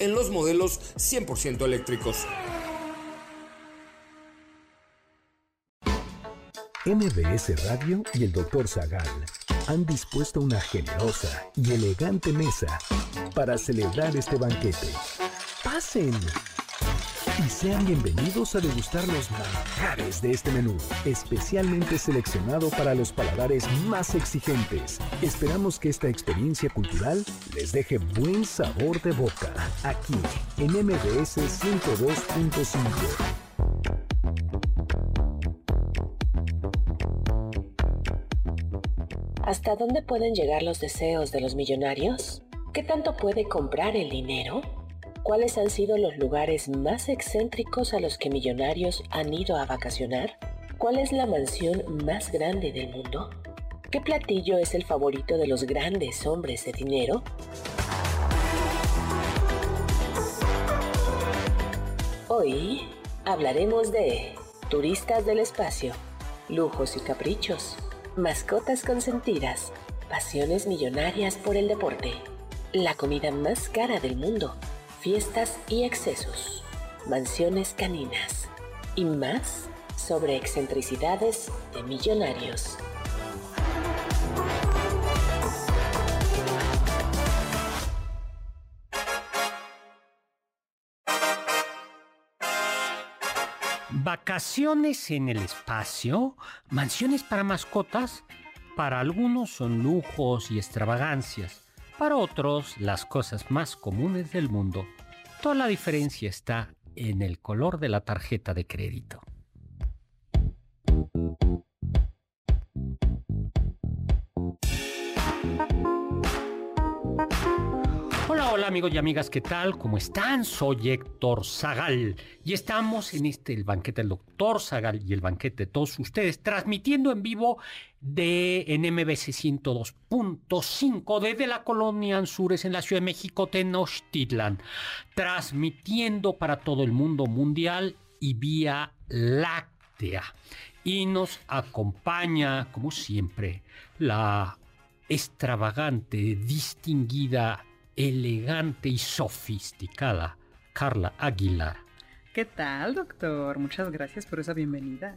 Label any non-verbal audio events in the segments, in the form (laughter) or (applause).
en los modelos 100% eléctricos. MBS Radio y el Dr. Zagal han dispuesto una generosa y elegante mesa para celebrar este banquete. ¡Pasen! Y sean bienvenidos a degustar los manjares de este menú, especialmente seleccionado para los paladares más exigentes. Esperamos que esta experiencia cultural les deje buen sabor de boca, aquí en MBS 102.5. ¿Hasta dónde pueden llegar los deseos de los millonarios? ¿Qué tanto puede comprar el dinero? ¿Cuáles han sido los lugares más excéntricos a los que millonarios han ido a vacacionar? ¿Cuál es la mansión más grande del mundo? ¿Qué platillo es el favorito de los grandes hombres de dinero? Hoy hablaremos de turistas del espacio, lujos y caprichos, mascotas consentidas, pasiones millonarias por el deporte, la comida más cara del mundo fiestas y excesos, mansiones caninas y más sobre excentricidades de millonarios. Vacaciones en el espacio, mansiones para mascotas, para algunos son lujos y extravagancias para otros, las cosas más comunes del mundo. Toda la diferencia está en el color de la tarjeta de crédito. Hola, amigos y amigas, ¿qué tal? ¿Cómo están? Soy Héctor Zagal y estamos en este, el banquete del doctor Zagal y el banquete de todos ustedes, transmitiendo en vivo de en MBC 102.5 desde la colonia Anzures en la Ciudad de México, Tenochtitlan, transmitiendo para todo el mundo mundial y vía láctea. Y nos acompaña, como siempre, la extravagante, distinguida elegante y sofisticada Carla Aguilar. ¿Qué tal, doctor? Muchas gracias por esa bienvenida.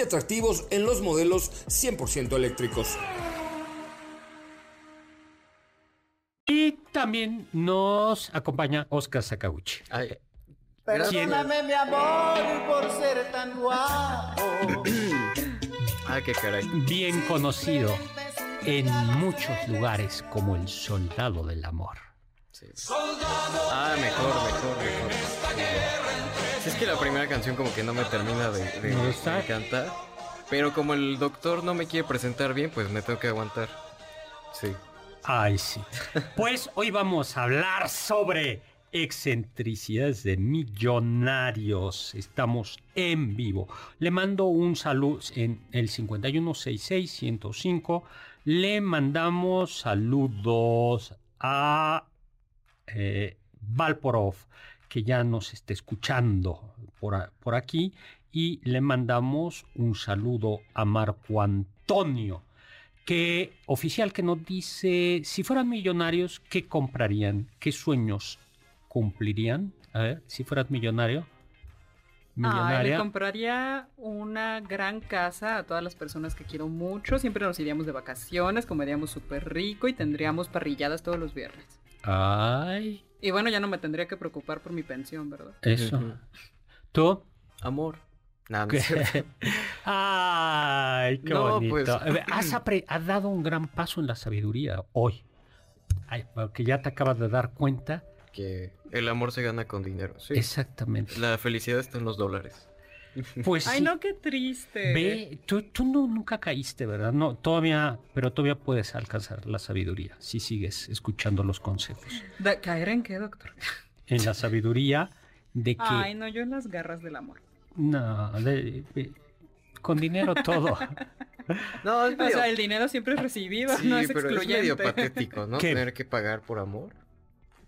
atractivos en los modelos 100% eléctricos. Y también nos acompaña Oscar Sakaguchi. Perdóname, mi amor, por ser tan guapo. (clears throat) Ay, qué caray. Bien conocido en muchos lugares como el soldado del amor. Ah, mejor, mejor, mejor. Si es que la primera canción como que no me termina de, de, encantar. Pero como el doctor no me quiere presentar bien, pues me tengo que aguantar. Sí. Ay, sí. Pues hoy vamos a hablar sobre excentricidades de millonarios. Estamos en vivo. Le mando un saludo en el 5166-105. Le mandamos saludos a eh, Valporov, que ya nos está escuchando por, por aquí. Y le mandamos un saludo a Marco Antonio que oficial que nos dice si fueran millonarios qué comprarían qué sueños cumplirían a ver si fueras millonario Ay, le millonaria compraría una gran casa a todas las personas que quiero mucho. Siempre nos iríamos de vacaciones, comeríamos súper rico y tendríamos parrilladas todos los viernes. Ay, Y bueno, ya no me tendría que preocupar por mi pensión, ¿verdad? eso. ¿Tú? Amor. Nada. (laughs) Ay, qué No, bonito. pues- Has, (clears throat) apre- has dado un gran paso en la sabiduría hoy. Ay, porque ya te acabas de dar cuenta. que el amor se gana con dinero. Sí. Exactamente. La felicidad está en los dólares. (laughs) Pues Ay, sí. no, qué triste. Ve, tú, tú no, nunca caíste, ¿verdad? No, todavía, pero todavía puedes alcanzar la sabiduría si sigues escuchando los consejos. ¿Caer en qué, doctor? En la sabiduría de que Ay, no, yo en las garras del amor. no, de- de- con dinero todo. (laughs) No, es O sea, el dinero siempre es recibido, sí, no es pero es excluyente. medio patético, ¿no? ¿Qué? Tener que pagar por amor.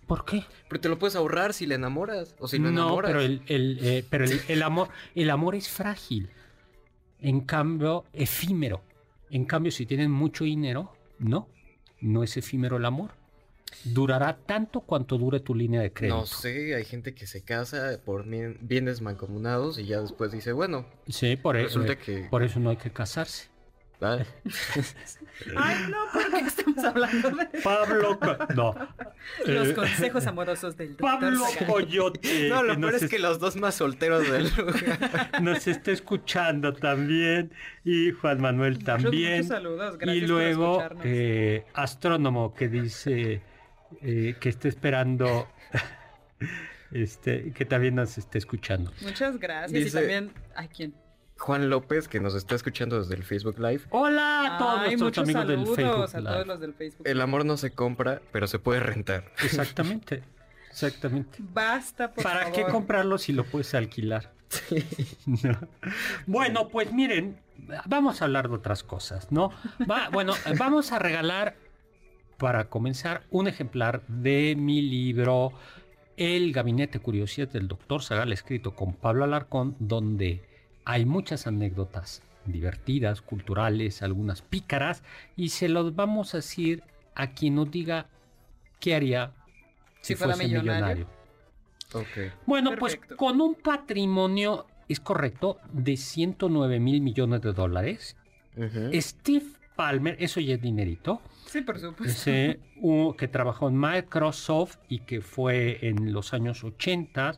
¿Por qué? Pero te lo puedes ahorrar si le enamoras o si lo no, enamoras. pero el, el, eh, pero el, (laughs) el amor, el amor es frágil. En cambio, efímero. En cambio, si tienes mucho dinero, no, no es efímero el amor. Durará tanto cuanto dure tu línea de crédito. No sé, hay gente que se casa por bien- bienes mancomunados y ya después dice, bueno, Sí, por eso. resulta que... Por eso no hay que casarse. (laughs) Ay, no, ¿por qué estamos hablando de Pablo, no. los Eh, consejos amorosos del doctor Pablo? Coyote, (laughs) No, lo que peor es que los dos más solteros del (laughs) lugar. nos está escuchando también y Juan Manuel también. muchos saludos, gracias y por luego escucharnos. eh, astrónomo que dice eh, que está esperando, este, que también nos está escuchando. Muchas gracias dice- y también... ¿A quién? Juan López, que nos está escuchando desde el Facebook Live. Hola a todos Ay, nuestros amigos del Facebook a todos Live. los del Facebook. El amor no se compra, pero se puede rentar. (laughs) Exactamente, exactamente. Basta, por ¿Para qué comprarlo si lo puedes alquilar? (laughs) No. Bueno, pues miren, vamos a hablar de otras cosas, ¿no? Va- bueno, vamos a regalar, para comenzar, un ejemplar de mi libro El Gabinete de Curiosidades del Doctor Zagal, escrito con Pablo Alarcón, donde hay muchas anécdotas divertidas, culturales, algunas pícaras, y se los vamos a decir a quien nos diga qué haría si, Si fuera fuese millonario. Bueno, pues con un patrimonio, es correcto, de 109 mil millones de dólares. Steve Palmer, eso ya es dinerito, Sí, por supuesto. ese, que trabajó en Microsoft y que fue en los años 80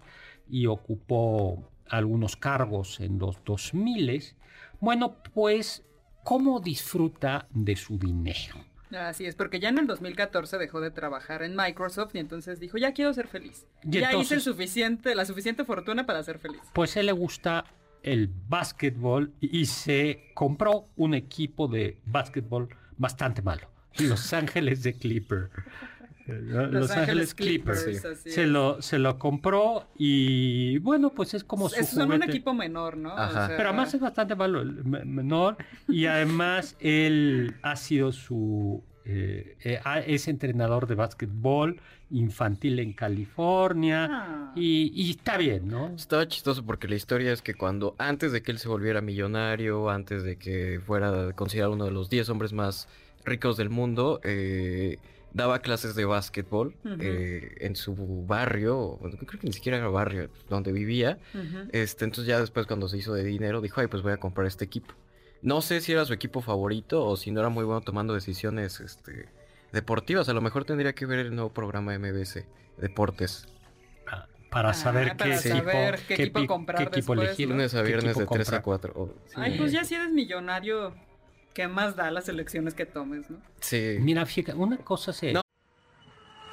y ocupó algunos cargos en los 2000. Bueno, pues, ¿cómo disfruta de su dinero? Así es, porque ya en el 2014 dejó de trabajar en Microsoft y entonces dijo, ya quiero ser feliz. Y ya entonces- hice el suficiente, la suficiente fortuna para ser feliz. Pues a él le gusta el básquetbol y se compró un equipo de básquetbol bastante malo. Los Ángeles de Clipper. Eh, Los, Ángeles, Clippers. Clippers, así Se lo, se lo compró y bueno, pues es como su Es son un equipo menor, ¿no? O Ajá. sea, Pero además es bastante malo, menor. Y además (laughs) él ha sido su... eh, eh, es entrenador de básquetbol infantil en California. Ah. Y, y está bien, ¿no? Estaba chistoso porque la historia es que cuando antes de que él se volviera millonario, antes de que fuera considerado uno de los 10 hombres más ricos del mundo, eh, daba clases de básquetbol eh, en su barrio, bueno, creo que ni siquiera era barrio donde vivía. Este, entonces ya después cuando se hizo de dinero dijo, ay, pues voy a comprar este equipo. No sé si era su equipo favorito o si no era muy bueno tomando decisiones este, deportivas. A lo mejor tendría que ver el nuevo programa de MBS, Deportes. Ah, Para Ah, saber para qué saber equipo, qué equipo pi- comprar qué equipo después, elegir. ¿no? Lunes a ¿Qué viernes de equipo 3 a comprar? 4. Ay, pues ya si eres millonario, ¿qué más da las elecciones que tomes, no? Sí. Mira, fíjate, una cosa se... No.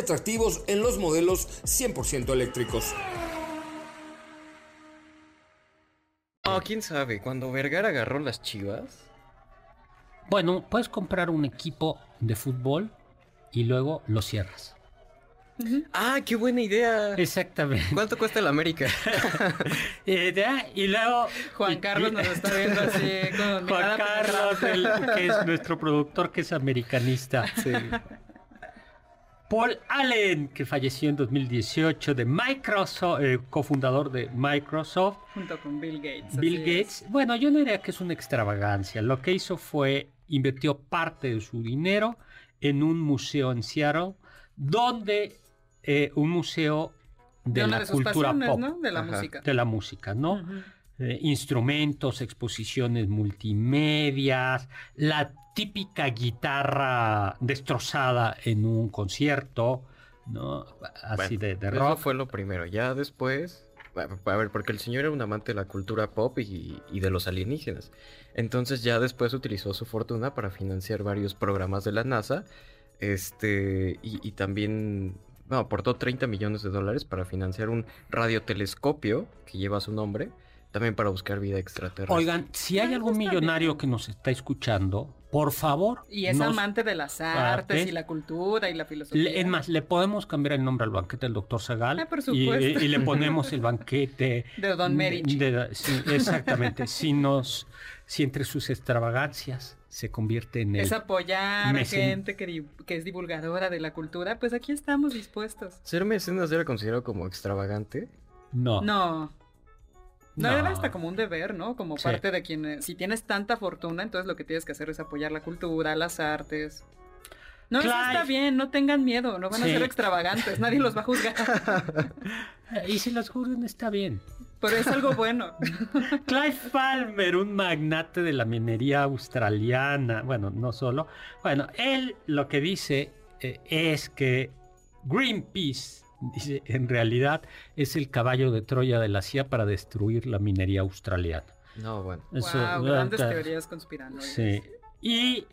atractivos en los modelos 100% eléctricos. No, quién sabe. Cuando Vergara agarró las chivas. Bueno, puedes comprar un equipo de fútbol y luego lo cierras. ¡Ah, qué buena idea! Exactamente. ¿Cuánto cuesta el América? (laughs) Ya, y luego... Juan Carlos nos está viendo así con Juan Carlos, el- que es nuestro productor, que es americanista. sí. (laughs) Paul Allen, que falleció en 2018 de Microsoft, eh, cofundador de Microsoft. Junto con Bill Gates. Bill Gates. Bueno, yo no diría que es una extravagancia. Lo que hizo fue invirtió parte de su dinero en un museo en Seattle, donde eh, un museo de, la cultura pop, de la música, de la música, ¿no? Eh, instrumentos, exposiciones multimedias, la típica guitarra destrozada en un concierto, ¿no? Así de, de, rock. Eso fue lo primero. Ya después, a ver, porque el señor era un amante de la cultura pop y, y de los alienígenas. Entonces ya después utilizó su fortuna para financiar varios programas de la NASA. Este, y, y también no, aportó 30 millones de dólares para financiar un radiotelescopio que lleva su nombre, también para buscar vida extraterrestre. Oigan, si hay algún millonario que nos está escuchando, por favor. Y es amante de las artes y la cultura y la filosofía. es más, le podemos cambiar el nombre al banquete del doctor Zagal. Ah, por y, y, le ponemos el banquete. (laughs) de Don Merich. sí, exactamente. si nos, si entre sus extravagancias se convierte en el Es apoyar a gente que, que, es divulgadora de la cultura, pues aquí estamos dispuestos. ¿Ser mecenas era considerado como extravagante? No. No. No, era hasta como un deber, ¿no? Como parte de quien... Si tienes tanta fortuna, entonces lo que tienes que hacer es apoyar la cultura, las artes. No, eso está bien, no tengan miedo, no van a ser extravagantes, nadie los va a juzgar. (laughs) y si los juzgan está bien. Pero es algo bueno. (laughs) Clive Palmer, un magnate de la minería australiana, bueno, no solo. Bueno, él lo que dice eh, es que Greenpeace, (laughs) dice, en realidad es el caballo de Troya de la CIA para destruir la minería australiana. No, bueno. Eso, wow, grandes teorías conspirando. Sí. Y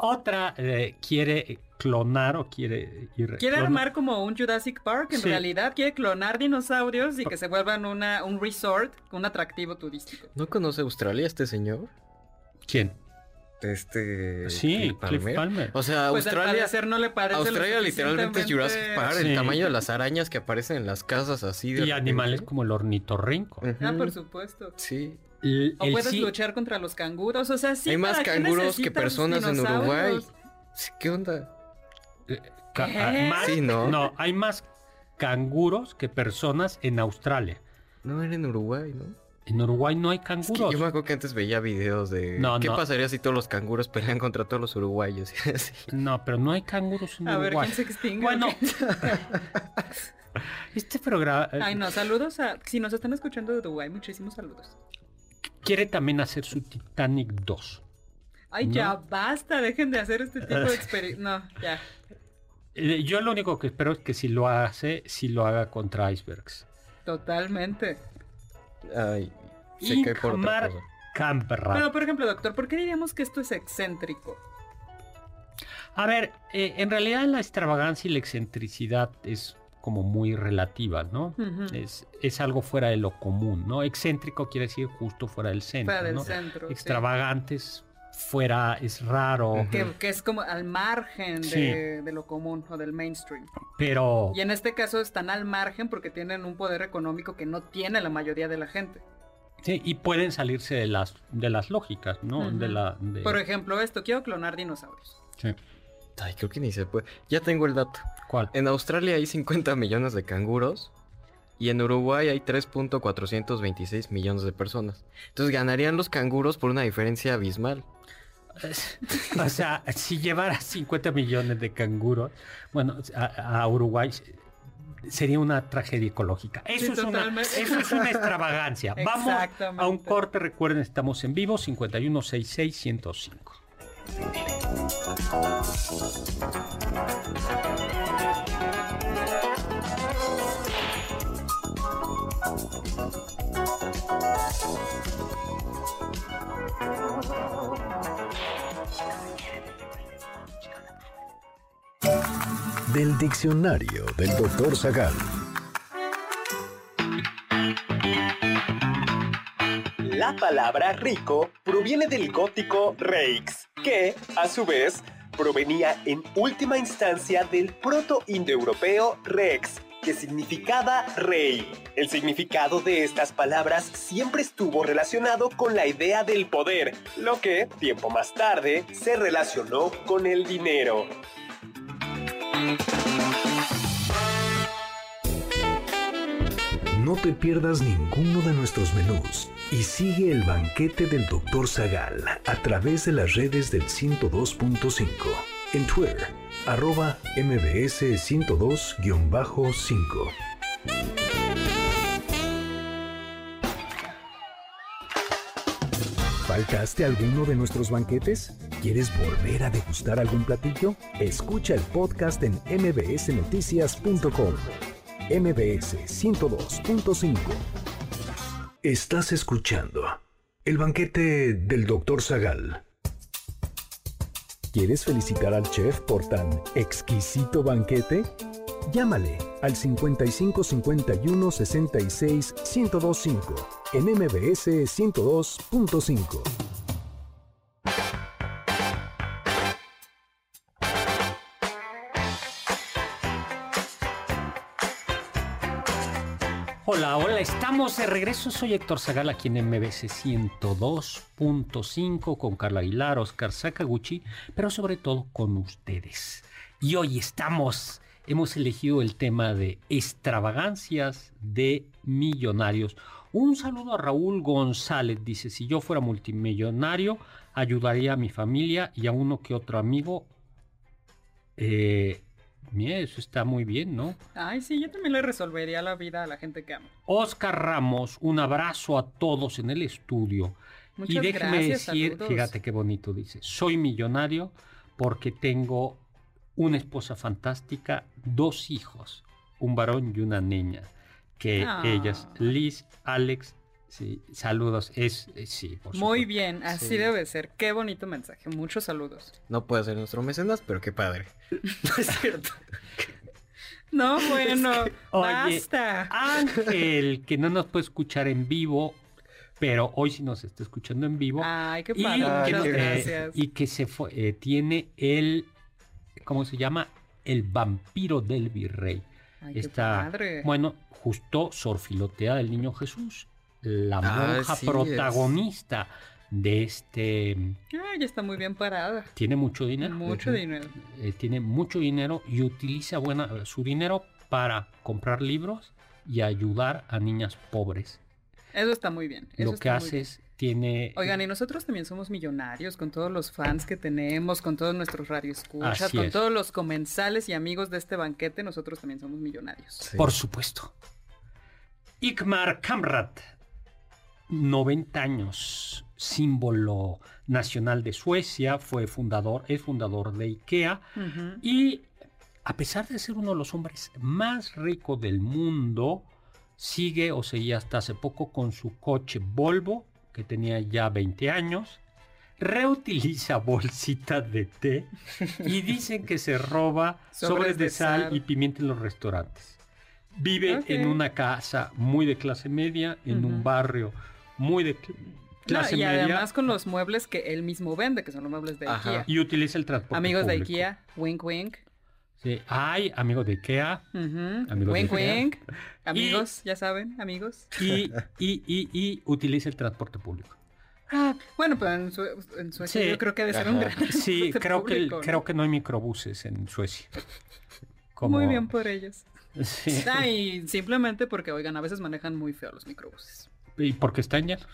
otra eh, quiere clonar o quiere ir quiere armar como un Jurassic Park en realidad quiere clonar dinosaurios y que se vuelvan una un resort un atractivo turístico no conoce Australia este señor quién este sí Cliff Palmer. o sea pues Australia no le parece Australia literalmente es Jurassic Park el tamaño de las arañas que aparecen en las casas así de y animales como el ornitorrinco ah por supuesto sí o puedes luchar contra los canguros o sea sí hay más canguros que personas en Uruguay ¿Qué onda? sí, ¿no? no, hay más canguros que personas en Australia. No, era en Uruguay, ¿no? En Uruguay no hay canguros. yo me acuerdo que antes veía videos de qué pasaría si todos los canguros pelean contra todos los uruguayos. (laughs) no, pero no hay canguros en Uruguay. A ver quién se extingue. Bueno, (laughs) este programa. Eh, Ay, no, saludos a. Si nos están escuchando de Uruguay, muchísimos saludos. Quiere también hacer su Titanic 2. Ay, ya basta, dejen de hacer este tipo de experiencias. No, ya. Eh, yo lo único que espero es que si lo hace, si lo haga contra icebergs. Totalmente. Ay, se cae por otra cosa. Pero, por ejemplo, doctor, ¿por qué diríamos que esto es excéntrico? A ver, eh, en realidad la extravagancia y la excentricidad es como muy relativa, ¿no? es, es, algo fuera de lo común, ¿no? Excéntrico quiere decir justo fuera del centro. Fuera del ¿no? centro. Extravagantes, fuera es raro. Que, es como al margen de, lo común o del mainstream. Pero... Y en este caso están al margen porque tienen un poder económico que no tiene la mayoría de la gente. Sí, y pueden salirse de las, de las lógicas, ¿no? de la, Por ejemplo, esto, quiero clonar dinosaurios. Sí. Ay, creo que ni se puede. Ya tengo el dato. ¿Cuál? En Australia hay 50 millones de canguros y en Uruguay hay 3.426 millones de personas. Entonces ganarían los canguros por una diferencia abismal. (laughs) o sea, si llevara 50 millones de canguros, bueno, a, Uruguay sería una tragedia ecológica. Eso, es, una, eso es una extravagancia. (laughs) Vamos a un corte, recuerden, estamos en vivo, 5166-105. Del diccionario del doctor Zagal. La palabra rico proviene del gótico reix, que, a su vez, provenía en última instancia del proto-indoeuropeo rex, que significaba rey. El significado de estas palabras siempre estuvo relacionado con la idea del poder, lo que, tiempo más tarde, se relacionó con el dinero. No te pierdas ninguno de nuestros menús y sigue el banquete del Dr. Zagal a través de las redes del 102.5 en Twitter, arroba mbs102-5. ¿Faltaste alguno de nuestros banquetes? ¿Quieres volver a degustar algún platillo? Escucha el podcast en mbsnoticias.com. MBS 102.5. Estás escuchando el banquete del Dr. Zagal. ¿Quieres felicitar al chef por tan exquisito banquete? Llámale al 55 51 66 1025 en MBS 102.5. Hola, hola, estamos de regreso. Soy Héctor Zagal aquí en MBC 102.5 con Carla Aguilar, Oscar Sakaguchi, pero sobre todo con ustedes. Y hoy estamos, hemos elegido el tema de extravagancias de millonarios. Un saludo a Raúl González, dice, si yo fuera multimillonario, ayudaría a mi familia y a uno que otro amigo. Eh, Mira, eso está muy bien, ¿no? Ay, sí, yo también le resolvería la vida a la gente que amo. Oscar Ramos, un abrazo a todos en el estudio. Muchas y déjeme gracias, decir, saludos. fíjate qué bonito dice, soy millonario porque tengo una esposa fantástica, dos hijos, un varón y una niña, que Ah. ellas, Liz, Alex, sí, saludos, es, es- sí, por Muy supuesto. bien, así Sí. debe ser. Qué bonito mensaje. Muchos saludos. No puede ser nuestro mecenas, pero qué padre. (laughs) No es cierto. No, (laughs) bueno, Oye, basta. Ángel, que no nos puede escuchar en vivo, pero hoy sí nos está escuchando en vivo. Ay, qué y, padre. que, Muchas eh, gracias. y que se fue, eh, tiene el, ¿cómo se llama? El vampiro del virrey. Ay, padre. bueno, justo Sorfilotea del Niño Jesús, la Ah, monja es. protagonista de este, Ay, ya está muy bien parada. tiene mucho dinero. Mucho dinero. Eh, tiene mucho dinero y utiliza buena, su dinero para comprar libros y ayudar a niñas pobres. Eso está muy bien. eso Lo que hace es, tiene... Oigan, y nosotros también somos millonarios con todos los fans que tenemos, con todos nuestros radioescuchas, Así con es. todos los comensales y amigos de este banquete, nosotros también somos millonarios. Sí. Por supuesto. Ikmar Kamrat, 90 años, símbolo nacional de Suecia, fue fundador, es fundador de IKEA y a pesar de ser uno de los hombres más ricos del mundo, sigue o seguía hasta hace poco con su coche Volvo, que tenía ya 20 años, reutiliza (laughs) bolsitas de té y dicen que se roba (laughs) sobres, de, sal, y pimienta en los restaurantes. Vive en una casa muy de clase media, en un barrio muy de No, clase y media además con los muebles que él mismo vende, que son los muebles de Ajá. IKEA. y utiliza el transporte Amigos de. IKEA, wink wink. Sí, hay amigos de IKEA Ujú. Amigos de Wink IKEA. wink. Amigos, ya saben, amigos. y, y, y, y utiliza el transporte público. Ah, bueno, pero en, Sue- en Suecia Sí. yo creo que debe ser un gran Sí, transporte creo que, público, ¿no? creo que no hay microbuses en Suecia. Como- Muy bien por ellos. Sí. Ah, y simplemente porque, oigan, a veces manejan muy feo los microbuses. Y porque están llenos.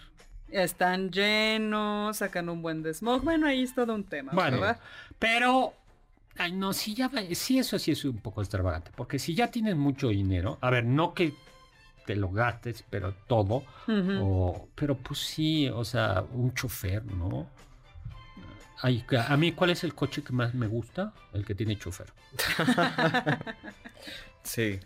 Están llenos, sacan un buen desmog. Bueno, ahí es todo un tema, Bueno, ¿verdad? pero... Ay, no, sí, ya, va- sí, eso sí es un poco extravagante. Porque si ya tienes mucho dinero, a ver, no que te lo gastes, pero todo, o, pero pues sí, o sea, un chofer, ¿no? Ay, a mí, ¿cuál es el coche que más me gusta? El que tiene chofer. (laughs) Sí.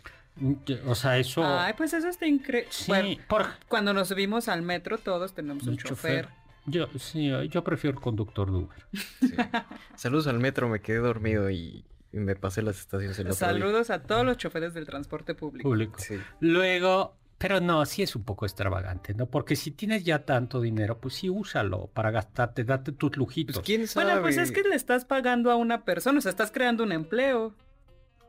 O sea, eso... Ay, pues eso está increíble. sí, Bueno, por, cuando nos subimos al metro, todos tenemos un el chofer. Yo, sí, yo prefiero el conductor de Uber. sí. (laughs) Saludos al metro, me quedé dormido y, y me pasé las estaciones el otro día. Saludos a todos los choferes del transporte público. Público. Sí. Luego, pero no, sí es un poco extravagante, ¿no? Porque si tienes ya tanto dinero, pues sí úsalo para gastarte, date tus lujitos. Pues quién sabe. Bueno, pues es que le estás pagando a una persona, o sea, estás creando un empleo.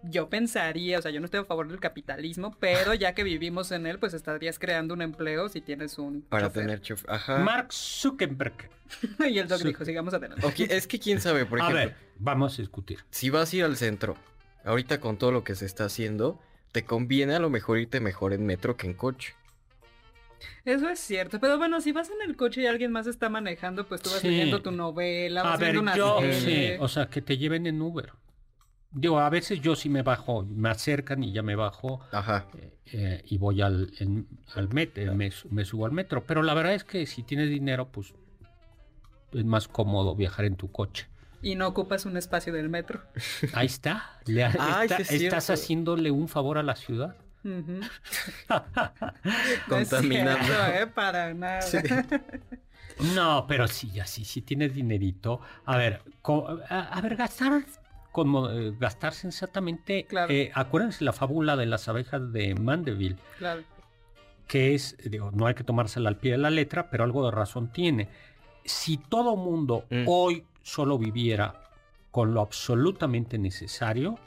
Yo pensaría, o sea, yo no estoy a favor del capitalismo, pero ya que vivimos en él, pues estarías creando un empleo si tienes un Para chofer. tener chofer. Ajá. Mark Zuckerberg. (laughs) y el doc Sí. dijo, sigamos adelante. Ok, es que quién sabe, por (laughs) A ejemplo, ver, vamos a discutir. si vas a ir al centro ahorita con todo lo que se está haciendo, te conviene a lo mejor irte mejor en metro que en coche. Eso es cierto, pero bueno, si vas en el coche y alguien más está manejando, pues tú vas leyendo tu novela, vas a ver, una yo, sí, o sea, que te lleven en Uber. Digo, a veces yo sí me bajo, me acercan y ya me bajo Ajá. Eh, eh, y voy al, al metro, me, me, subo al metro. Pero la verdad es que si tienes dinero, pues es más cómodo viajar en tu coche. Y no ocupas un espacio del metro. Ahí está. estás haciéndole un favor a la ciudad. (laughs) Contaminando. ¿eh? Para nada. No, pero sí, así, si tienes dinerito. A ver, a, ver, gastar como eh, gastar sensatamente. Claro. Eh, acuérdense la fábula de las abejas de Mandeville. Claro. Que es, digo, no hay que tomársela al pie de la letra, pero algo de razón tiene. Si todo mundo mm. hoy solo viviera con lo absolutamente necesario,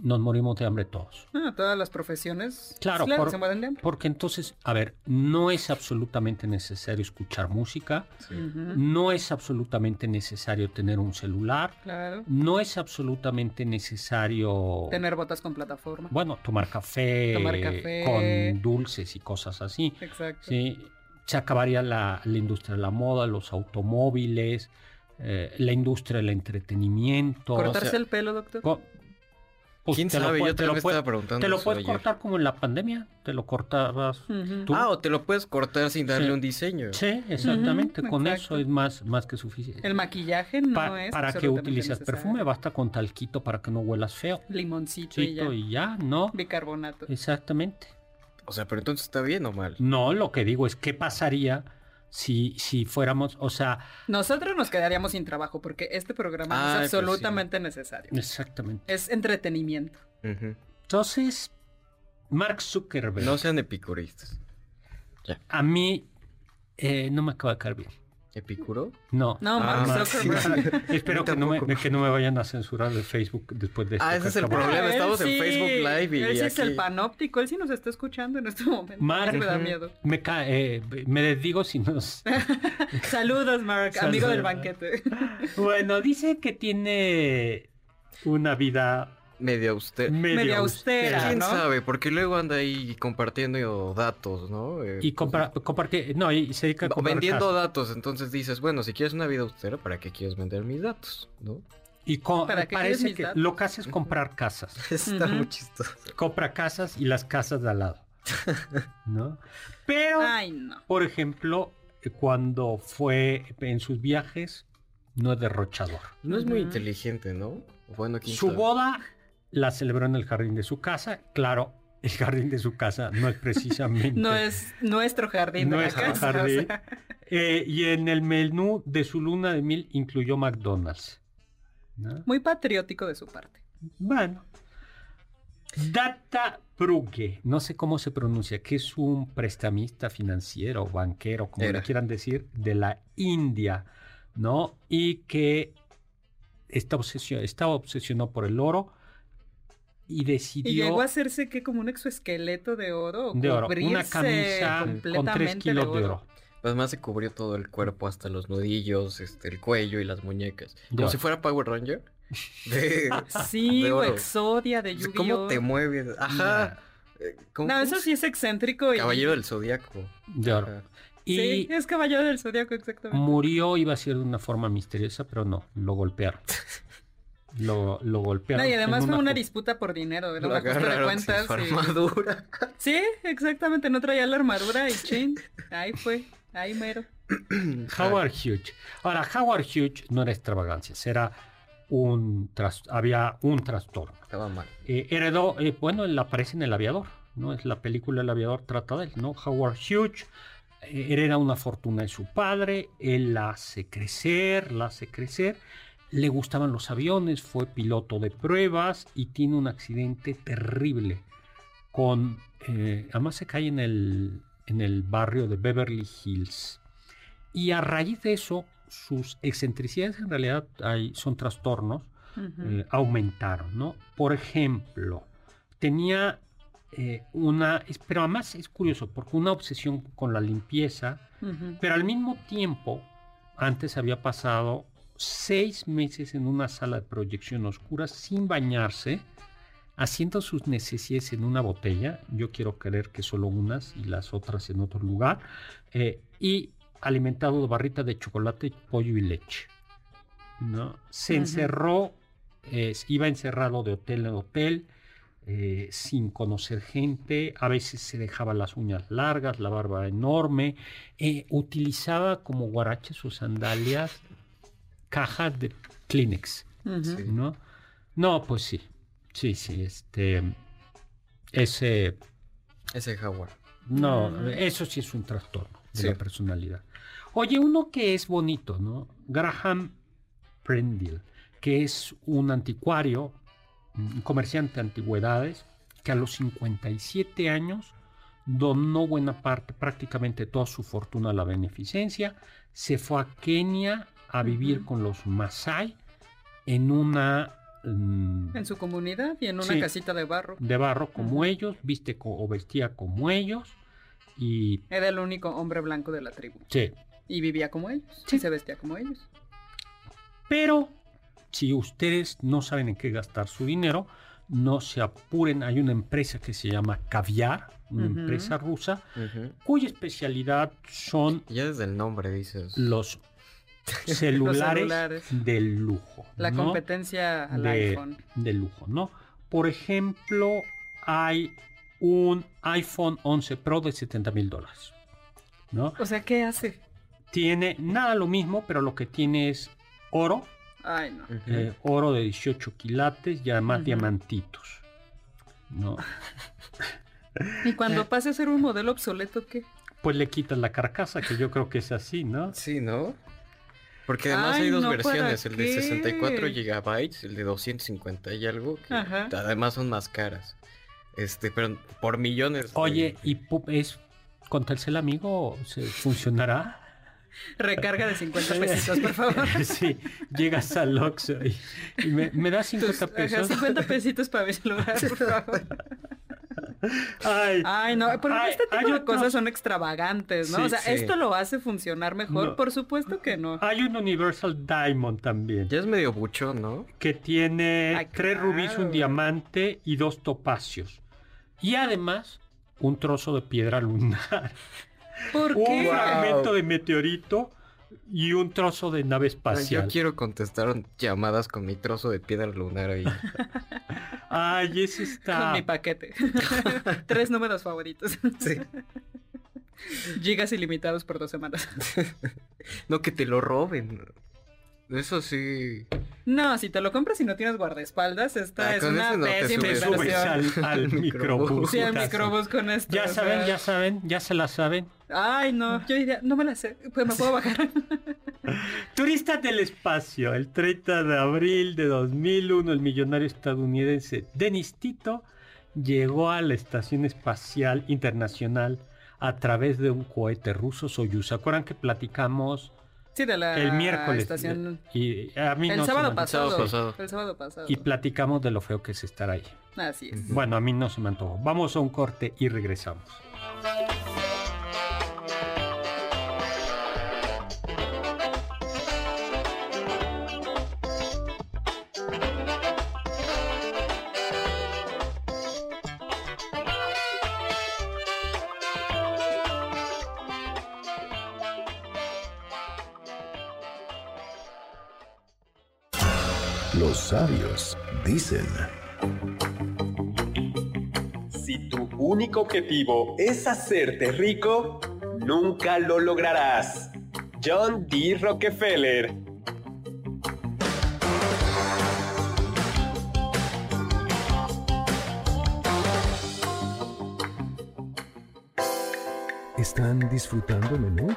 nos morimos de hambre todos. Ah, todas las profesiones. Claro, se mueren de hambre. porque entonces, a ver, no es absolutamente necesario escuchar música, no es absolutamente necesario tener un celular, claro. no es absolutamente necesario tener botas con plataforma. Bueno, tomar café, tomar café. con dulces y cosas así. Exacto. Sí, se acabaría la, industria de la moda, los automóviles, eh, la industria del entretenimiento. ¿Cortarse el pelo, doctor? Pues ¿Quién sabe? Yo te lo, estaba preguntando. Te lo puedes cortar como en la pandemia. Te lo cortabas tú. Ah, o te lo puedes cortar sin darle un diseño. Sí, exactamente. Con eso es más, más que suficiente. El maquillaje no es. ¿Para qué utilizas perfume? Basta con talquito para que no huelas feo. Limoncito y ya. y ya, ¿no? Bicarbonato. Exactamente. O sea, pero entonces está bien o mal. No, lo que digo es qué pasaría si, si fuéramos, o sea... Nosotros nos quedaríamos sin trabajo porque este programa es pues absolutamente necesario. Exactamente. Es entretenimiento. Entonces, Mark Zuckerberg... No sean epicuristas. A mí eh, no me acaba de caer bien. ¿Epicuro? No. No, ah, Mark Zuckerberg. Espero que no, me, que no, me, vayan a censurar de Facebook después de esto. Ah, ese es el problema. Estamos en Facebook Live y Ese es el panóptico. Él sí nos está escuchando en este momento. Mark, me da miedo. Me, eh, me desdigo si nos... (laughs) Saludos, Mark, amigo del banquete. bueno, dice que tiene una vida media austera. Media, austera. ¿Quién sabe? Porque luego anda ahí compartiendo datos, ¿no? Eh, y compartir, no, y se dedica a Vendiendo datos, entonces dices, bueno, si quieres una vida austera, ¿para qué quieres vender mis datos? ¿No? Y parece que lo que hace es comprar casas. (laughs) Está muy chistoso. Compra casas y las casas de al lado. (laughs) ¿No? Pero, por ejemplo, cuando fue en sus viajes, no es derrochador. No es muy inteligente, ¿no? Bueno, Su boda la celebró en el jardín de su casa. Claro, el jardín de su casa no es precisamente. (laughs) no es nuestro jardín. Nuestro jardín. Eh, y en el menú de su luna de mil incluyó McDonald's. Muy patriótico de su parte. Bueno. Data Pruge, no sé cómo se pronuncia, que es un prestamista financiero, banquero, como le quieran decir, de la India, ¿no? Y que está estaba obsesionado por el oro y decidió... Y llegó a hacerse que como un exoesqueleto de oro. De oro, una camisa con tres kilos de oro. Además se cubrió todo el cuerpo, hasta los nudillos, este, el cuello y las muñecas. Como si fuera Power Ranger. (laughs) sí, o Exodia de yu ¿Cómo te mueves? Ajá. Eh, no, eso sí es excéntrico. Caballero del Zodíaco. De oro. Y sí, es Caballero del Zodíaco, exactamente. Murió, iba a ser de una forma misteriosa, pero no, lo golpearon. (laughs) lo, lo golpearon. y además fue una disputa por dinero, de lo de cuentas. armadura. (laughs) Sí, exactamente, no traía la armadura y chin, ahí fue, ahí mero. (clears throat) Howard Hughes. Ahora, Howard Hughes no era extravagancia, era un había un trastorno. Estaba mal. Eh, heredó, eh, bueno, él aparece en El Aviador, ¿no? Es la película El Aviador trata de él, ¿no? Howard Hughes eh, hereda una fortuna de su padre, él la hace crecer, la hace crecer le gustaban los aviones, fue piloto de pruebas y tiene un accidente terrible con, eh, además se cae en el, en el barrio de Beverly Hills. Y a raíz de eso, sus excentricidades en realidad hay, son trastornos, eh, aumentaron, ¿no? Por ejemplo, tenía eh, una, pero además es curioso, porque una obsesión con la limpieza, pero al mismo tiempo, antes había pasado seis meses en una sala de proyección oscura sin bañarse, haciendo sus necesidades en una botella. Yo quiero creer que solo unas y las otras en otro lugar. Eh, y alimentado de barrita de chocolate, pollo y leche. ¿no? Se encerró, iba encerrado de hotel en hotel, eh, sin conocer gente, a veces se dejaba las uñas largas, la barba enorme, eh, utilizaba como guaraches o sandalias cajas de Kleenex, ¿no? No, pues sí, sí, sí, este, ese... Ese jaguar. No, eso sí es un trastorno de la personalidad. Oye, uno que es bonito, ¿no? Graham Prendil, que es un anticuario, un comerciante de antigüedades, que a los 57 años donó buena parte, prácticamente toda su fortuna a la beneficencia, se fue a Kenia a vivir con los Masai en una... Mm, en su comunidad y en una casita de barro. De barro como ellos, viste o vestía como ellos y... Era el único hombre blanco de la tribu. Sí, y vivía como ellos. Sí. se vestía como ellos. Pero si ustedes no saben en qué gastar su dinero, no se apuren. Hay una empresa que se llama Caviar, una empresa rusa, cuya especialidad son... Ya desde el nombre dices. Los celulares, del lujo. La competencia al iPhone. Del lujo, ¿no? Por ejemplo, hay un iPhone 11 Pro de 70 mil dólares. ¿no? O sea, ¿qué hace? tiene nada lo mismo, pero lo que tiene es oro. Ay, no. Eh, oro de 18 quilates y además diamantitos. ¿no? (laughs) ¿Y cuando (laughs) pase a ser un modelo obsoleto qué? Pues le quitas la carcasa, que yo creo que es así, ¿no? Sí, ¿no? Porque además hay dos versiones, el de 64 gigabytes, el de 250 y algo, que además son más caras. Este, pero por millones. Oye, ¿y es con Telcel amigo se funcionará? Recarga de 50 (laughs) pesitos, por favor. (laughs) Sí, llegas al Oxxo y, me, me, das 50 pesos. 50 pesitos para mi celular, por (laughs) favor. Ay, Ay, no, porque este tipo de cosas son extravagantes, ¿no? o sea, ¿esto lo hace funcionar mejor? Por supuesto que no. Hay un Universal Diamond también. Ya es medio bucho, ¿no? Que tiene tres rubíes, un diamante y dos topacios. Y además, un trozo de piedra lunar. ¿Por un fragmento de meteorito y un trozo de nave espacial. Yo quiero contestar llamadas con mi trozo de piedra lunar ahí. (laughs) Ay, ese está. Con mi paquete. (laughs) Tres números favoritos. Sí. Gigas ilimitados por dos semanas. (laughs) no, que te lo roben. Eso sí. No, si te lo compras y no tienes guardaespaldas, esta ah, es una no pésima inversión. Al, al (laughs) microbús. Sí, al microbús con esto. Ya saben, ya saben, ya se la saben. Ay, no, yo diría, no me la sé, pues me puedo bajar. (laughs) Turistas del espacio, el 30 de abril de 2001, el millonario estadounidense Dennis Tito llegó a la Estación Espacial Internacional a través de un cohete ruso Soyuz. ¿Se acuerdan que platicamos el miércoles. Estación... Y a mí el, sábado pasado, el sábado pasado. Y platicamos de lo feo que es estar ahí. Así es. Bueno, a mí no se me antojó. Vamos a un corte y regresamos. Sabios dicen. Si tu único objetivo es hacerte rico, nunca lo lograrás. John D. Rockefeller. ¿Están disfrutando menú?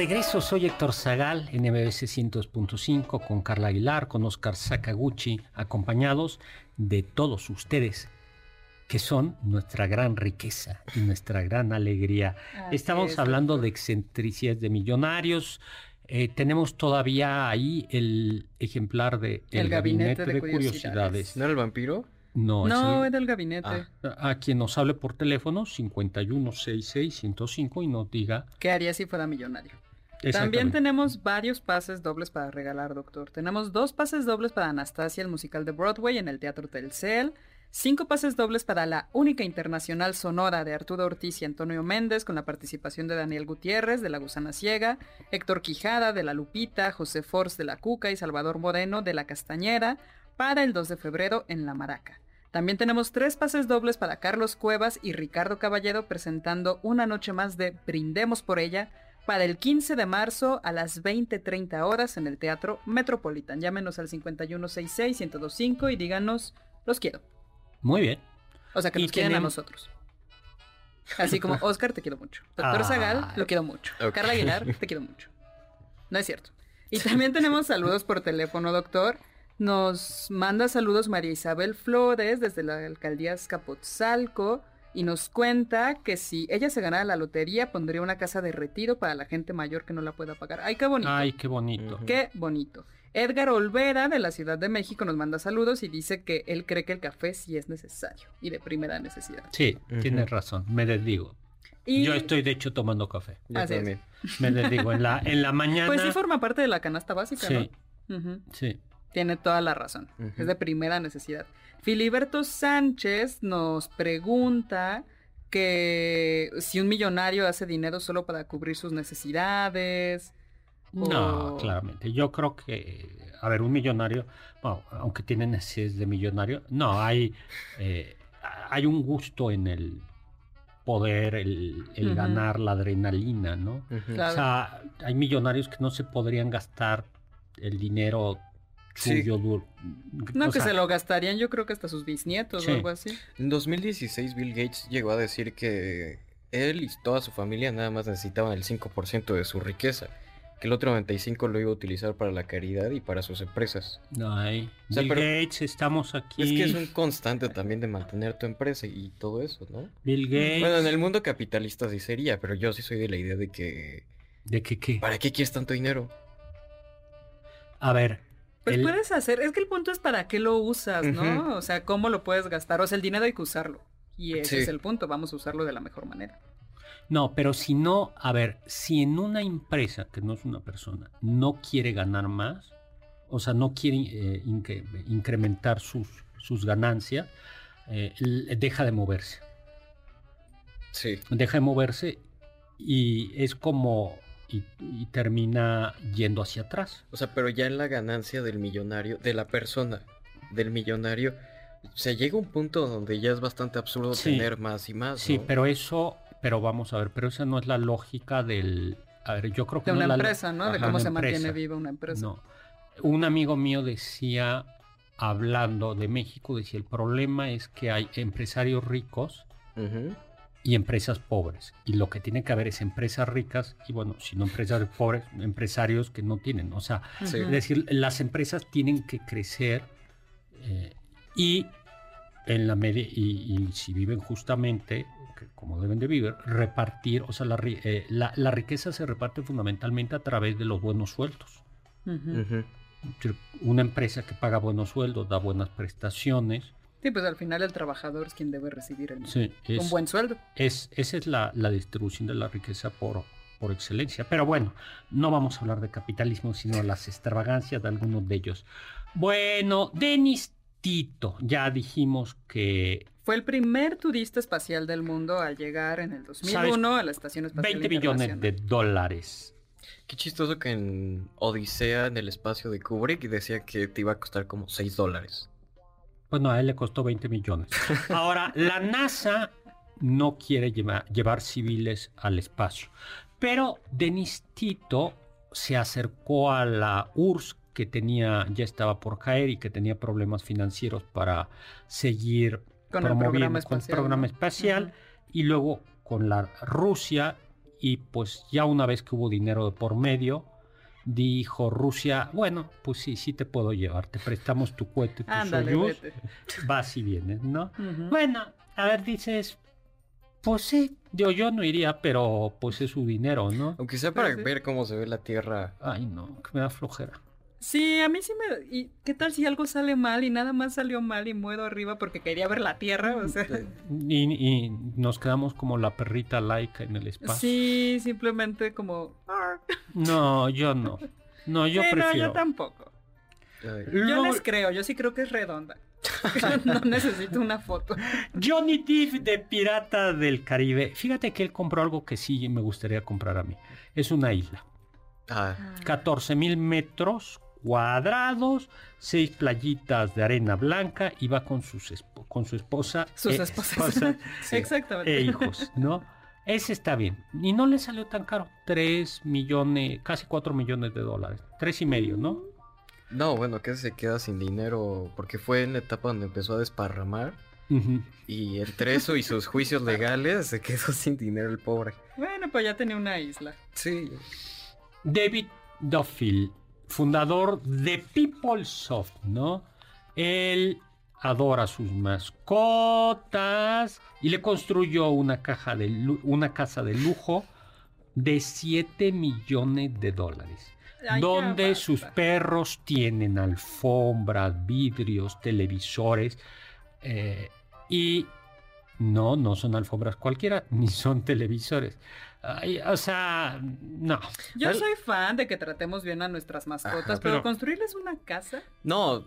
Regreso. Soy Héctor Zagal en MBC 100.5 con Carla Aguilar, con Oscar Sakaguchi, acompañados de todos ustedes que son nuestra gran riqueza y nuestra gran alegría. Estamos hablando de excentricidades de millonarios. Eh, tenemos todavía ahí el ejemplar de El, Gabinete, de, curiosidades. ¿No era el vampiro? No, no es del gabinete. Ah, a quien nos hable por teléfono 5166-105 y nos diga... ¿Qué haría si fuera millonario? También tenemos varios pases dobles para regalar, doctor. Tenemos dos pases dobles para Anastasia, el musical de Broadway en el Teatro Telcel. Cinco pases dobles para la única internacional sonora de Arturo Ortiz y Antonio Méndez con la participación de Daniel Gutiérrez de La Gusana Ciega, Héctor Quijada de La Lupita, José Force de La Cuca y Salvador Moreno de La Castañera, para el 2 de febrero en La Maraca. También tenemos tres pases dobles para Carlos Cuevas y Ricardo Caballero presentando una noche más de Brindemos por ella para el 15 de marzo a las 20.30 horas en el Teatro Metropolitan. Llámenos al 5166-1025 y díganos, los quiero. Muy bien. O sea, que nos quieren a nosotros. Así como, (laughs) Oscar, te quiero mucho. Doctor Zagal, lo quiero mucho. Carla Aguilar, te quiero mucho. No es cierto. Y también tenemos (laughs) saludos por teléfono, doctor. Nos manda saludos María Isabel Flores desde la alcaldía Escapotzalco y nos cuenta que si ella se ganara la lotería pondría una casa de retiro para la gente mayor que no la pueda pagar. Ay, qué bonito. Ay, qué bonito. Qué bonito. Edgar Olvera de la Ciudad de México nos manda saludos y dice que él cree que el café sí es necesario y de primera necesidad. Sí, tienes razón, me desdigo. Y... Yo estoy de hecho tomando café. Yo también. Me desdigo en la, en la mañana. Pues sí forma parte de la canasta básica, sí. Sí. Tiene toda la razón. Es de primera necesidad. Filiberto Sánchez nos pregunta que si un millonario hace dinero solo para cubrir sus necesidades. No, claramente. Yo creo que, a ver, un millonario, bueno, aunque tiene necesidades de millonario, no, hay, eh, hay un gusto en el poder, el, ganar la adrenalina, ¿no? O sea, hay millonarios que no se podrían gastar el dinero no, que se lo gastarían yo creo que hasta sus bisnietos o algo así. En 2016 Bill Gates llegó a decir que él y toda su familia nada más necesitaban el 5% de su riqueza. Que el otro 95% lo iba a utilizar para la caridad y para sus empresas. Ay, Bill Gates, estamos aquí. Es que es un constante también de mantener tu empresa y todo eso, ¿no? Bill Gates. Bueno, en el mundo capitalista sí sería, pero yo sí soy de la idea de que... ¿De que qué? ¿Para qué quieres tanto dinero? A ver, pues puedes hacer, es que el punto es para qué lo usas, ¿no? O sea, cómo lo puedes gastar. O sea, el dinero hay que usarlo. Y ese es el punto, vamos a usarlo de la mejor manera. No, pero si no, a ver, si en una empresa, que no es una persona, no quiere ganar más, o sea, no quiere eh, incrementar sus, sus ganancias, eh, deja de moverse. Sí. Deja de moverse y es como y, termina yendo hacia atrás. O sea, pero ya en la ganancia del millonario, de la persona, del millonario, se llega a un punto donde ya es bastante absurdo tener más y más. Sí, pero eso, pero vamos a ver, pero esa no es la lógica del... A ver, yo creo que... De una empresa, ¿no? de cómo se mantiene viva una empresa. No. Un amigo mío decía, hablando de México, decía, el problema es que hay empresarios ricos y empresas pobres. Y lo que tiene que haber es empresas ricas y bueno, si no empresarios pobres, empresarios que no tienen. O sea, es decir, las empresas tienen que crecer eh, y en la media, y, si viven justamente como deben de vivir, repartir, o sea, eh, la, la, riqueza se reparte fundamentalmente a través de los buenos sueldos. Una empresa que paga buenos sueldos, da buenas prestaciones, Sí, pues al final el trabajador es quien debe recibir el, un buen sueldo. Es, esa es la, distribución de la riqueza por, por excelencia. Pero bueno, no vamos a hablar de capitalismo, sino las extravagancias de algunos de ellos. Bueno, Denis Tito, ya dijimos que... Fue el primer turista espacial del mundo al llegar en el 2001 a la Estación Espacial 20 millones de dólares. Qué chistoso que en Odisea, en el espacio de Kubrick, decía que te iba a costar como 6 dólares. Bueno, a él le costó 20 millones. (laughs) Ahora, la NASA no quiere llevar civiles al espacio. Pero Denis Tito se acercó a la URSS que tenía, ya estaba por caer y que tenía problemas financieros para seguir con promoviendo el programa espacial, con el programa espacial y luego con la Rusia y pues ya una vez que hubo dinero de por medio, dijo Rusia, bueno, pues sí, sí te puedo llevar, te prestamos tu cohete, tu Soyuz, (laughs) vas y vienes, ¿no? Bueno, a ver, dices, pues sí, yo, yo no iría, pero pues es su dinero, ¿no? Aunque sea para ver cómo se ve la Tierra. Ay, no, que me da flojera. Sí, a mí sí me... ¿Y qué tal si algo sale mal y nada más salió mal y muedo arriba porque quería ver la Tierra? O sea... y, nos quedamos como la perrita laica en el espacio. Sí, simplemente como... (laughs) No, yo no. No, yo prefiero... No, yo tampoco. Yo les creo, yo sí creo que es redonda. (laughs) no necesito una foto. Johnny Depp de Pirata del Caribe. Fíjate que él compró algo que sí me gustaría comprar a mí. Es una isla. Ah. 14 mil metros cuadrados, seis playitas de arena blanca y va con, sus con su esposa. Sus e esposas. (laughs) Exactamente. E hijos, ¿no? Ese está bien. Y no le salió tan caro. Tres millones, casi cuatro millones de dólares. Tres y medio, ¿no? No, bueno, que se queda sin dinero porque fue en la etapa donde empezó a desparramar. Y entre eso y sus juicios legales se quedó (laughs) sin dinero el pobre. Bueno, pues ya tenía una isla. Sí. David Duffield fundador de PeopleSoft, ¿no? Él adora sus mascotas y le construyó una, caja de, una casa de lujo de 7 millones de dólares. donde sus perros tienen alfombras, vidrios, televisores eh, y no, no son alfombras cualquiera, (laughs) ni son televisores o sea, no. Yo soy fan de que tratemos bien a nuestras mascotas, pero... construirles una casa. No,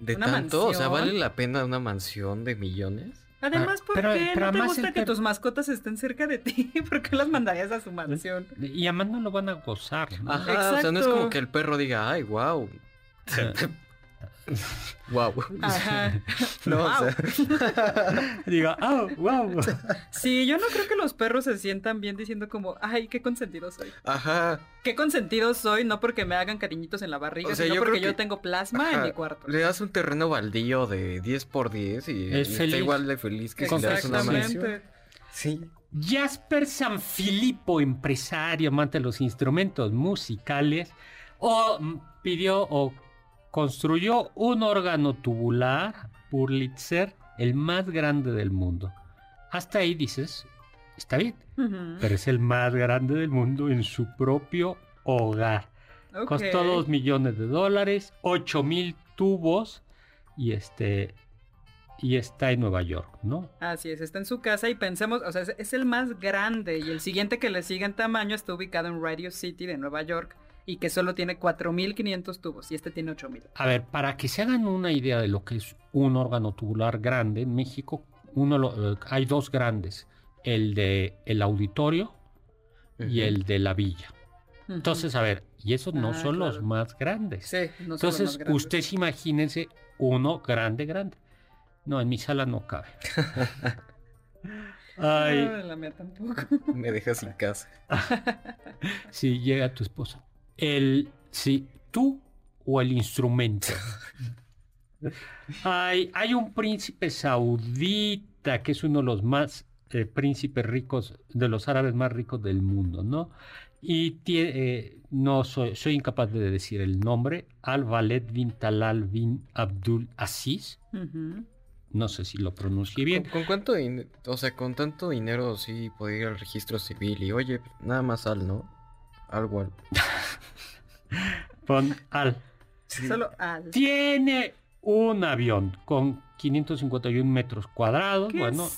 de tanto, o sea, ¿vale la pena una mansión de millones? Además, ¿por qué no te gusta que tus mascotas estén cerca de ti? (laughs) ¿Por qué las mandarías a su mansión? Y además no lo van a gozar. Ajá, o sea, no es como que el perro diga, ay, wow. (laughs) Wow. Ajá. (laughs) No, Diga, oh, wow. Sí, yo no creo que los perros se sientan bien diciendo como, ay, qué consentido soy. Ajá. Qué consentido soy, no porque me hagan cariñitos en la barriga, sino porque yo tengo plasma en mi cuarto. Le das un terreno baldío de 10 por 10 y, está igual de feliz que si le das una mansión. Sí. Jasper Sanfilippo, empresario, amante de los instrumentos musicales, o pidió o construyó un órgano tubular, Purlitzer, el más grande del mundo. Hasta ahí dices, está bien, pero es el más grande del mundo en su propio hogar. Costó dos millones de dólares, ocho mil tubos y este y está en Nueva York, ¿no? Así es, está en su casa y pensemos, o sea, es, es el más grande y el siguiente que le sigue en tamaño está ubicado en Radio City de Nueva York y que solo tiene 4.500 tubos y este tiene 8.000. A ver, para que se hagan una idea de lo que es un órgano tubular grande en México, uno eh, hay dos grandes, el de el auditorio y el de la villa. Entonces, a ver, y esos no ah, son los más grandes. Sí, no Entonces, son los más grandes. ustedes imagínense uno grande, grande. No, en mi sala no cabe. (laughs) Ay. No, la mía tampoco. Me dejas sin casa. (laughs) sí, llega tu esposa el, sí, tú o el instrumento. hay, hay un príncipe saudita que es uno de los más eh, príncipes ricos, de los árabes más ricos del mundo, ¿no? Y tiene, eh, no soy, soy incapaz de decir el nombre, Al-Waled bin Talal bin Abdul Aziz. No sé si lo pronuncié bien. ¿Con, cuánto o sea, con tanto dinero sí podía ir al registro civil y oye, nada más al, ¿no? Algo al. (laughs) Pon al. Solo al. Tiene un avión con 551 metros cuadrados. bueno,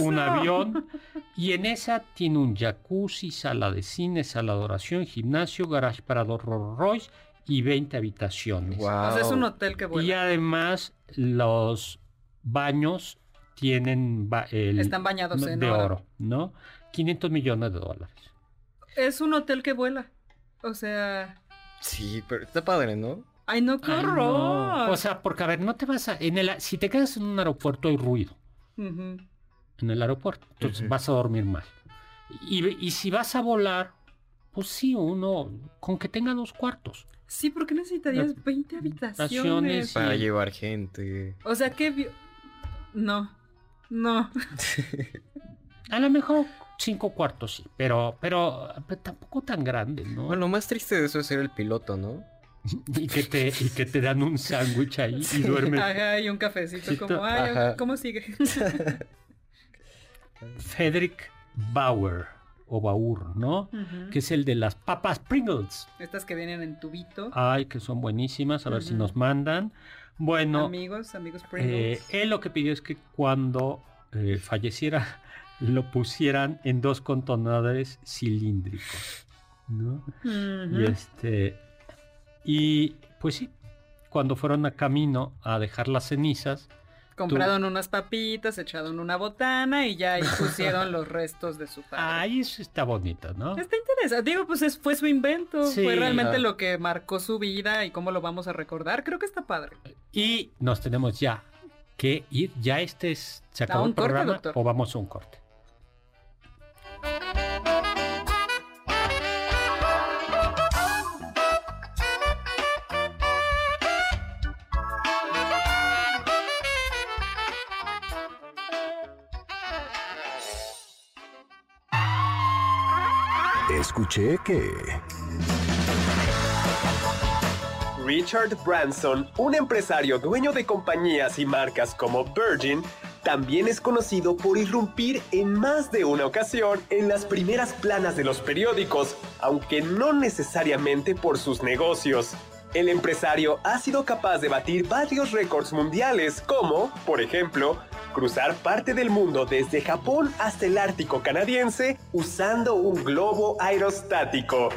un avión. (laughs) Y en esa tiene un jacuzzi, sala de cine, sala de oración, gimnasio, garage para dos Rolls Royce y 20 habitaciones. es un hotel que vuela. Y además los baños tienen están bañados en de oro, ¿no? 500 millones de dólares. Es un hotel que vuela. O sea, Sí, pero está padre, ¿no? Ay, no, qué horror. O sea, porque a ver, no te vas a. En el, si te quedas en un aeropuerto hay ruido. En el aeropuerto. Entonces vas a dormir mal. Y, si vas a volar, pues sí, uno. Con que tenga dos cuartos. Sí, porque necesitarías 20 habitaciones. Para llevar gente. O sea, que. No. No. (laughs) a lo mejor cinco cuartos sí, pero, pero, tampoco tan grande, ¿no? Bueno, lo más triste de eso es ser el piloto, ¿no? (laughs) y, que te, y que te dan un sándwich ahí y (laughs) duermes. Ajá, y un cafecito como, ay, ¿cómo sigue? (laughs) Frederick Bauer o Baur, ¿no? Que es el de las papas Pringles. Estas que vienen en tubito. Ay, que son buenísimas, a ver si nos mandan. Bueno. Amigos, amigos Pringles. Eh, él lo que pidió es que cuando eh, falleciera lo pusieran en dos contenedores cilíndricos, ¿no? Y este y pues sí, cuando fueron a camino a dejar las cenizas, Compraron unas papitas, echaron una botana y ya ahí pusieron (laughs) los restos de su padre. Ahí eso está bonito, ¿no? Está interesante. Digo, pues fue su invento, fue realmente lo que marcó su vida y cómo lo vamos a recordar. Creo que está padre. Y nos tenemos ya que ir. Ya este es, se acabó el programa o vamos a un corte. Escuché que... Richard Branson, un empresario dueño de compañías y marcas como Virgin, también es conocido por irrumpir en más de una ocasión en las primeras planas de los periódicos, aunque no necesariamente por sus negocios. El empresario ha sido capaz de batir varios récords mundiales, como, por ejemplo, cruzar parte del mundo desde Japón hasta el Ártico canadiense usando un globo aerostático.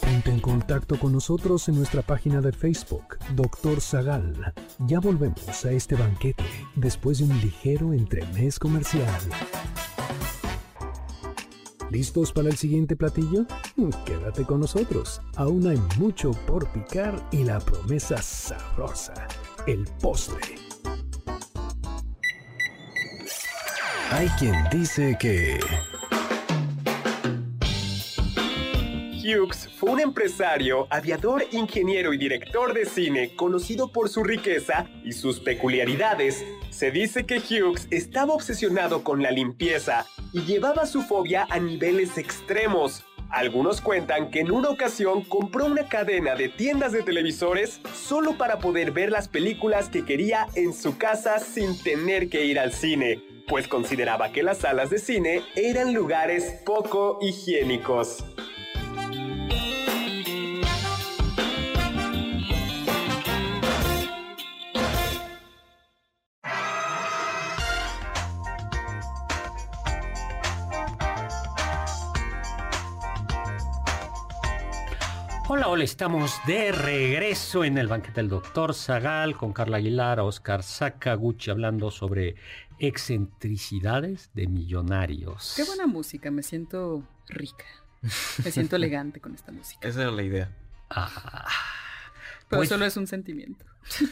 Ponte en contacto con nosotros en nuestra página de Facebook, Doctor Zagal. Ya volvemos a este banquete después de un ligero entremés comercial. ¿Listos para el siguiente platillo? Quédate con nosotros. Aún hay mucho por picar y la promesa sabrosa, el postre. Hay quien dice que... Hughes fue un empresario, aviador, ingeniero y director de cine conocido por su riqueza y sus peculiaridades. Se dice que Hughes estaba obsesionado con la limpieza y llevaba su fobia a niveles extremos. Algunos cuentan que en una ocasión compró una cadena de tiendas de televisores solo para poder ver las películas que quería en su casa sin tener que ir al cine, pues consideraba que las salas de cine eran lugares poco higiénicos. Estamos de regreso en el banquete del doctor Zagal con Carla Aguilar, Oscar Sakaguchi hablando sobre excentricidades de millonarios. Qué buena música, me siento rica. Me siento (laughs) elegante con esta música. Esa era la idea. Ah, Pero pues solo es un sentimiento. (laughs)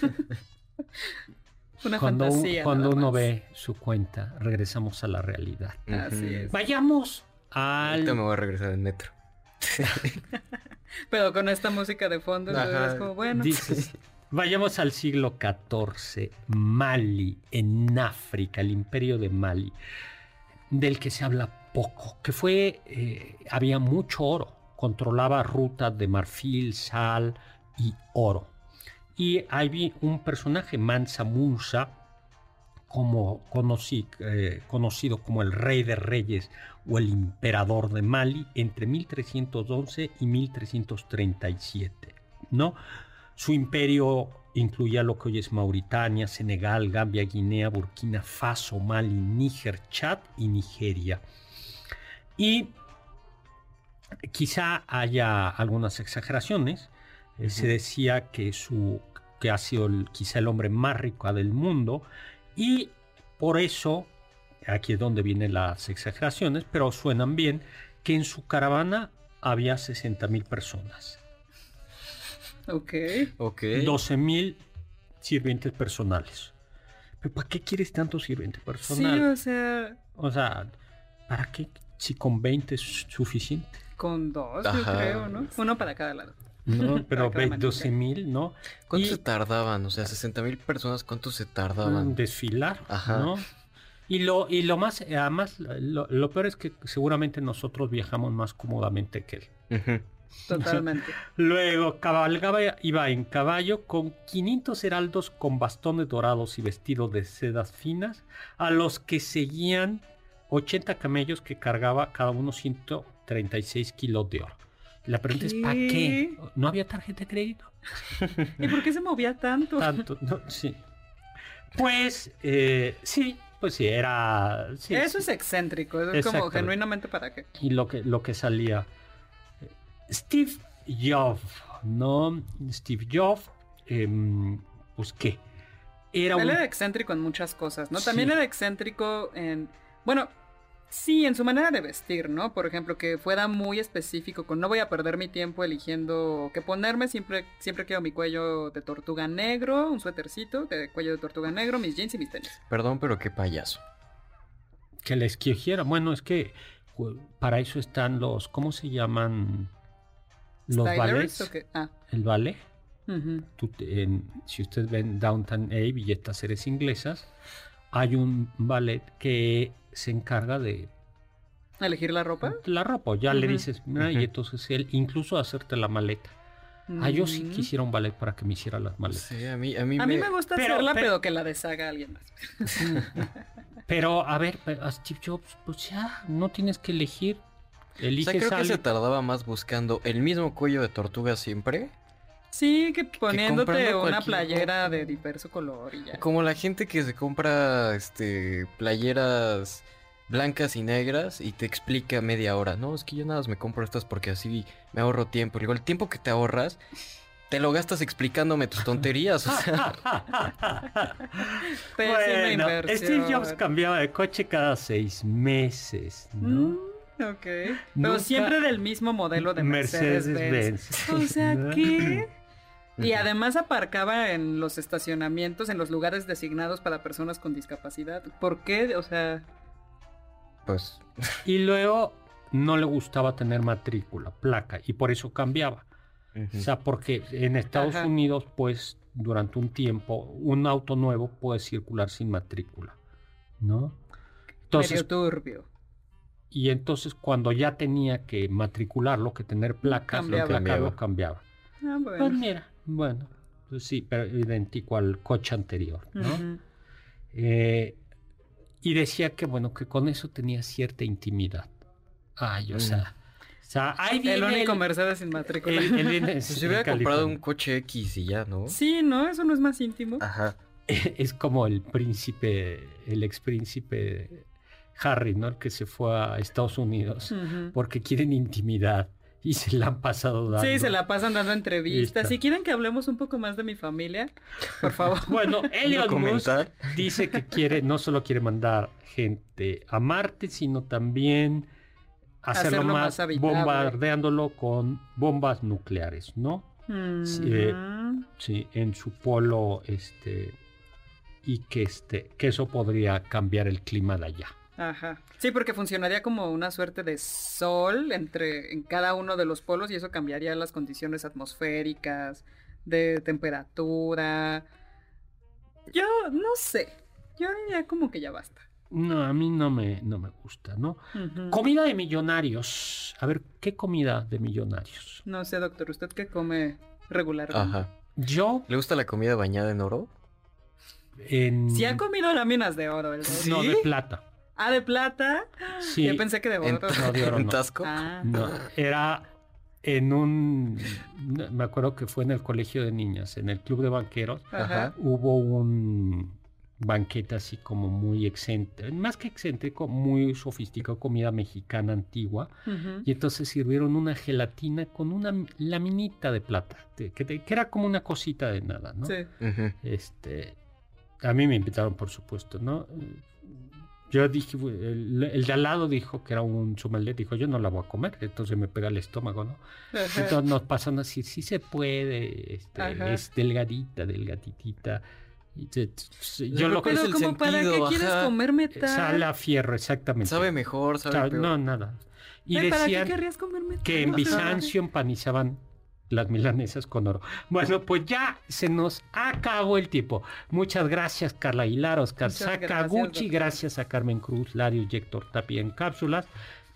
Una cuando, fantasía. Cuando uno más. ve su cuenta, regresamos a la realidad. Así es. Vayamos al... Ahorita me voy a regresar en metro. (laughs) Pero con esta música de fondo, es como, bueno. Dices, (laughs) vayamos al siglo XIV, Mali, en África, el imperio de Mali, del que se habla poco, que fue, eh, había mucho oro, controlaba rutas de marfil, sal y oro. Y hay un personaje, Mansa Musa, como conocí, eh, conocido como el rey de reyes o el emperador de Mali entre 1311 y 1337, ¿no? Su imperio incluía lo que hoy es Mauritania, Senegal, Gambia, Guinea, Burkina Faso, Mali, Níger, Chad y Nigeria. Y quizá haya algunas exageraciones. Eh, Se decía que, su, que ha sido el- quizá el hombre más rico del mundo y por eso, aquí es donde vienen las exageraciones, pero suenan bien, que en su caravana había 60 mil personas. Ok. Ok. 12 mil sirvientes personales. ¿Pero para qué quieres tanto sirviente Sí, personal? o sea, o sea, ¿para qué? Si con 20 es suficiente. con dos, yo creo, ¿no? Uno para cada lado. ¿No? (laughs) Pero 12 mil, ¿no? ¿Cuánto se tardaban? O sea, 60 mil personas, ¿cuánto se tardaban? En desfilar, Ajá. ¿no? Y lo, y lo más, además, lo, peor es que seguramente nosotros viajamos más cómodamente que él. Totalmente. (laughs) Luego cabalgaba, iba en caballo con 500 heraldos con bastones dorados y vestidos de sedas finas, a los que seguían 80 camellos que cargaba cada uno 136 kilos de oro. La pregunta es, ¿para qué? ¿No había tarjeta de crédito? ¿Y por qué se movía tanto? Tanto, sí. Pues, eh, sí, pues sí, era... Eso es excéntrico, es como genuinamente para qué. Y lo que, lo que salía. Steve Jobs, ¿no? Steve Jobs, em, pues qué. Era Él era excéntrico en muchas cosas, ¿no? También era excéntrico en... Bueno, Sí, en su manera de vestir, ¿no? Por ejemplo, que fuera muy específico con no voy a perder mi tiempo eligiendo qué ponerme, siempre, siempre quiero mi cuello de tortuga negro, un suétercito de cuello de tortuga negro, mis jeans y mis tenis. Perdón, pero qué payaso. Que les quiera. Bueno, es que para eso están los, ¿cómo se llaman? Los ballets. Ah. El ballet. si ustedes ven Downtown Abbey y estas series inglesas, hay un ballet que se encarga de elegir la ropa. La ropa, ya le dices, y entonces él incluso hacerte la maleta. Ah, yo sí mm. quisiera un ballet para que me hiciera las maletas. Sí, a mí, a mí, me... gusta hacerla, pero... que la deshaga alguien más. (laughs) pero, a ver, a Steve Jobs, pues ya, no tienes que elegir. Eliges o sea, creo que se tardaba más buscando el mismo cuello de tortuga siempre Sí, que poniéndote una playera de diverso color y ya. Como la gente que se compra este playeras blancas y negras y te explica media hora. No, es que yo nada más me compro estas porque así me ahorro tiempo. Digo, el tiempo que te ahorras te lo gastas explicándome tus tonterías. O sea. (laughs) bueno, Steve Jobs cambiaba de coche cada seis meses, ¿no? Mm, ok. Pero siempre del mismo modelo de Mercedes-Benz. o sea, (laughs) ¿qué? Y además aparcaba en los estacionamientos, en los lugares designados para personas con discapacidad. ¿Por qué? O sea... Pues... Y luego no le gustaba tener matrícula, placa, y por eso cambiaba. O sea, porque en Estados Unidos, pues, durante un tiempo, un auto nuevo puede circular sin matrícula, ¿no? Entonces, Medio turbio. Y entonces cuando ya tenía que matricularlo, que tener placas, cambiaba. lo cambiaba. Ah, bueno. Pues mira, bueno, pues sí, pero idéntico al coche anterior, ¿no? Eh, y decía que, bueno, que con eso tenía cierta intimidad. Ay, o sea... O sea, ahí viene el único Mercedes sin matrícula. El, (laughs) se hubiera comprado un coche X y ya, ¿no? Sí, ¿no? Eso no es más íntimo. Ajá. (laughs) Es como el príncipe, el ex príncipe Harry, ¿no? El que se fue a Estados Unidos porque quieren intimidad (laughs) y se la han pasado dando. Sí, se la pasan dando entrevistas. Si quieren que hablemos un poco más de mi familia, por favor. (laughs) bueno, Elliot Musk dice que quiere, no solo quiere mandar gente a Marte, sino también hacerlo, más, bombardeándolo con bombas nucleares, ¿no? Eh, sí, en su polo, este, y que este, que eso podría cambiar el clima de allá. Ajá. Sí, porque funcionaría como una suerte de sol entre en cada uno de los polos y eso cambiaría las condiciones atmosféricas, de temperatura. Yo no sé. Yo ya como que ya basta. No, a mí no me, no me gusta, ¿no? Comida de millonarios. A ver, ¿qué comida de millonarios? No sé, doctor, ¿usted qué come regularmente? Ajá. Yo. ¿Le gusta la comida bañada en oro? En... Sí ha comido láminas de oro. ¿el No, de plata. Ah, de plata. Sí. Yo pensé que de oro. No, de oro no. Ah. No, era en un, me acuerdo que fue en el colegio de niñas, en el club de banqueros, Ajá. hubo un banquete así como muy excéntrico, más que excéntrico, muy sofisticado, comida mexicana antigua, y entonces sirvieron una gelatina con una laminita de plata, que, que, era como una cosita de nada, ¿no? Sí. Este, a mí me invitaron, por supuesto, ¿no? Yo dije, el, de al lado dijo que era un sommelier, dijo, yo no la voy a comer, entonces me pega el estómago, ¿no? Entonces nos pasan así, sí se puede, este, es delgadita, delgaditita. yo lo que es el como para qué quieres comerme tal. Sale a fierro, exactamente. Sabe mejor, sabe peor. No, nada. Y decían que en (laughs) Bizancio empanizaban las milanesas con oro. Bueno, pues ya se nos acabó el tiempo. Muchas gracias, Carla Aguilar, Oscar Sakaguchi, gracias, a Carmen Cruz, Lario y Héctor Tapia en cápsulas.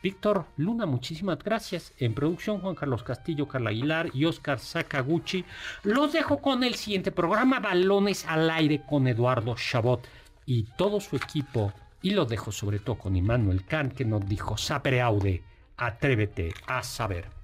Víctor Luna, muchísimas gracias. En producción, Juan Carlos Castillo, Carla Aguilar y Oscar Sakaguchi. Los dejo con el siguiente programa, Balones al Aire con Eduardo Chabot y todo su equipo. Y lo dejo sobre todo con Immanuel Kant, que nos dijo, sapere aude, atrévete a saber.